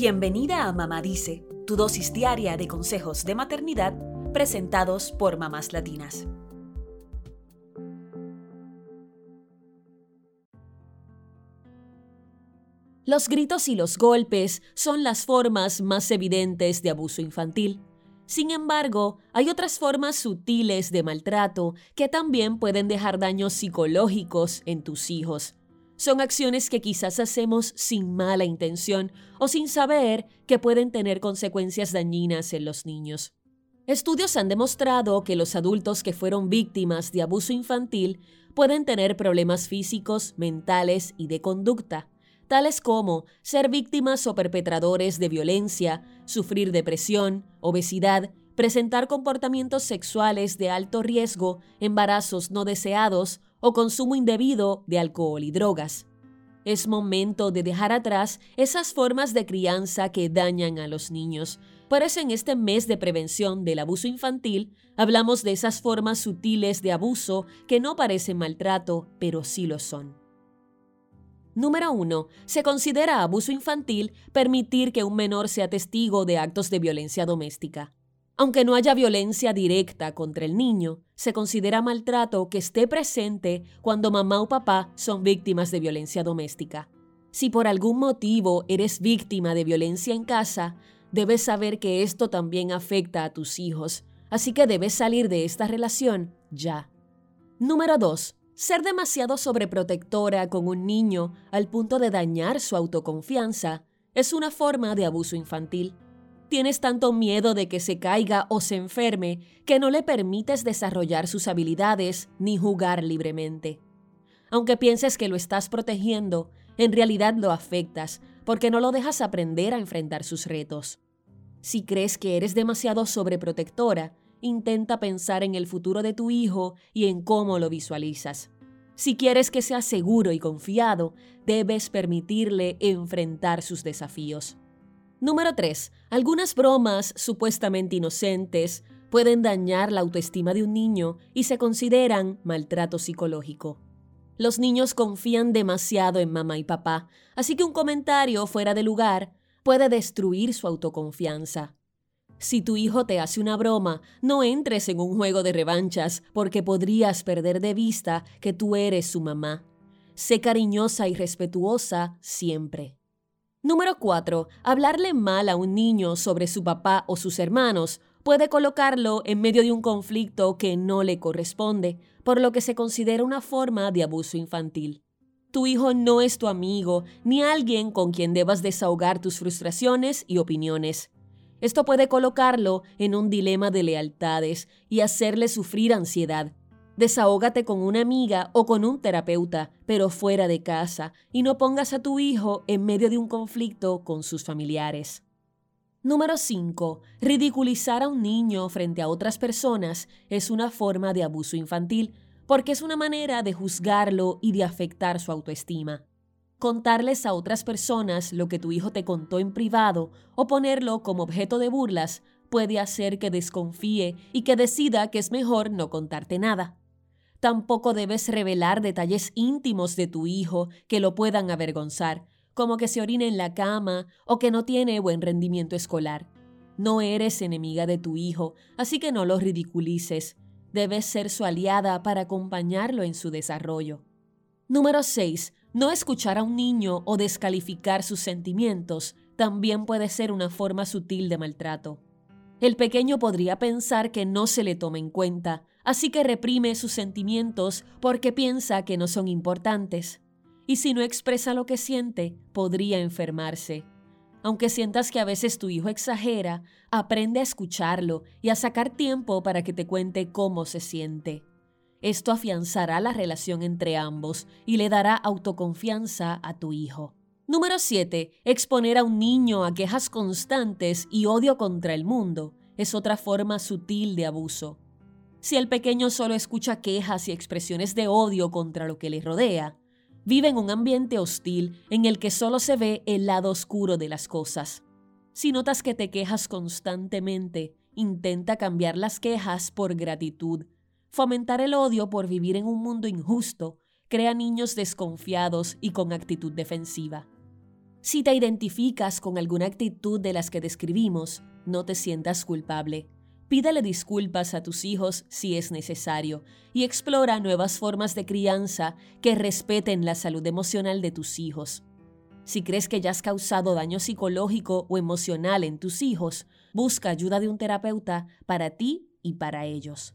Bienvenida a Mamá Dice, tu dosis diaria de consejos de maternidad presentados por mamás latinas. Los gritos y los golpes son las formas más evidentes de abuso infantil. Sin embargo, hay otras formas sutiles de maltrato que también pueden dejar daños psicológicos en tus hijos. Son acciones que quizás hacemos sin mala intención o sin saber que pueden tener consecuencias dañinas en los niños. Estudios han demostrado que los adultos que fueron víctimas de abuso infantil pueden tener problemas físicos, mentales y de conducta, tales como ser víctimas o perpetradores de violencia, sufrir depresión, obesidad, presentar comportamientos sexuales de alto riesgo, embarazos no deseados o consumo indebido de alcohol y drogas. Es momento de dejar atrás esas formas de crianza que dañan a los niños. Por eso en este mes de prevención del abuso infantil hablamos de esas formas sutiles de abuso que no parecen maltrato, pero sí lo son. Número 1. Se considera abuso infantil permitir que un menor sea testigo de actos de violencia doméstica. Aunque no haya violencia directa contra el niño, se considera maltrato que esté presente cuando mamá o papá son víctimas de violencia doméstica. Si por algún motivo eres víctima de violencia en casa, debes saber que esto también afecta a tus hijos, así que debes salir de esta relación ya. Número 2. Ser demasiado sobreprotectora con un niño al punto de dañar su autoconfianza es una forma de abuso infantil. Tienes tanto miedo de que se caiga o se enferme que no le permites desarrollar sus habilidades ni jugar libremente. Aunque pienses que lo estás protegiendo, en realidad lo afectas porque no lo dejas aprender a enfrentar sus retos. Si crees que eres demasiado sobreprotectora, intenta pensar en el futuro de tu hijo y en cómo lo visualizas. Si quieres que sea seguro y confiado, debes permitirle enfrentar sus desafíos. Número 3. Algunas bromas supuestamente inocentes pueden dañar la autoestima de un niño y se consideran maltrato psicológico. Los niños confían demasiado en mamá y papá, así que un comentario fuera de lugar puede destruir su autoconfianza. Si tu hijo te hace una broma, no entres en un juego de revanchas porque podrías perder de vista que tú eres su mamá. Sé cariñosa y respetuosa siempre. Número 4. Hablarle mal a un niño sobre su papá o sus hermanos puede colocarlo en medio de un conflicto que no le corresponde, por lo que se considera una forma de abuso infantil. Tu hijo no es tu amigo ni alguien con quien debas desahogar tus frustraciones y opiniones. Esto puede colocarlo en un dilema de lealtades y hacerle sufrir ansiedad, Desahógate con una amiga o con un terapeuta, pero fuera de casa, y no pongas a tu hijo en medio de un conflicto con sus familiares. Número 5. Ridiculizar a un niño frente a otras personas es una forma de abuso infantil, porque es una manera de juzgarlo y de afectar su autoestima. Contarles a otras personas lo que tu hijo te contó en privado o ponerlo como objeto de burlas puede hacer que desconfíe y que decida que es mejor no contarte nada. Tampoco debes revelar detalles íntimos de tu hijo que lo puedan avergonzar, como que se orina en la cama o que no tiene buen rendimiento escolar. No eres enemiga de tu hijo, así que no lo ridiculices. Debes ser su aliada para acompañarlo en su desarrollo. Número 6. No escuchar a un niño o descalificar sus sentimientos también puede ser una forma sutil de maltrato. El pequeño podría pensar que no se le toma en cuenta, así que reprime sus sentimientos porque piensa que no son importantes. Y si no expresa lo que siente, podría enfermarse. Aunque sientas que a veces tu hijo exagera, aprende a escucharlo y a sacar tiempo para que te cuente cómo se siente. Esto afianzará la relación entre ambos y le dará autoconfianza a tu hijo. Número 7. Exponer a un niño a quejas constantes y odio contra el mundo es otra forma sutil de abuso. Si el pequeño solo escucha quejas y expresiones de odio contra lo que le rodea, vive en un ambiente hostil en el que solo se ve el lado oscuro de las cosas. Si notas que te quejas constantemente, intenta cambiar las quejas por gratitud. Fomentar el odio por vivir en un mundo injusto crea niños desconfiados y con actitud defensiva. Si te identificas con alguna actitud de las que describimos, no te sientas culpable. Pídele disculpas a tus hijos si es necesario y explora nuevas formas de crianza que respeten la salud emocional de tus hijos. Si crees que ya has causado daño psicológico o emocional en tus hijos, busca ayuda de un terapeuta para ti y para ellos.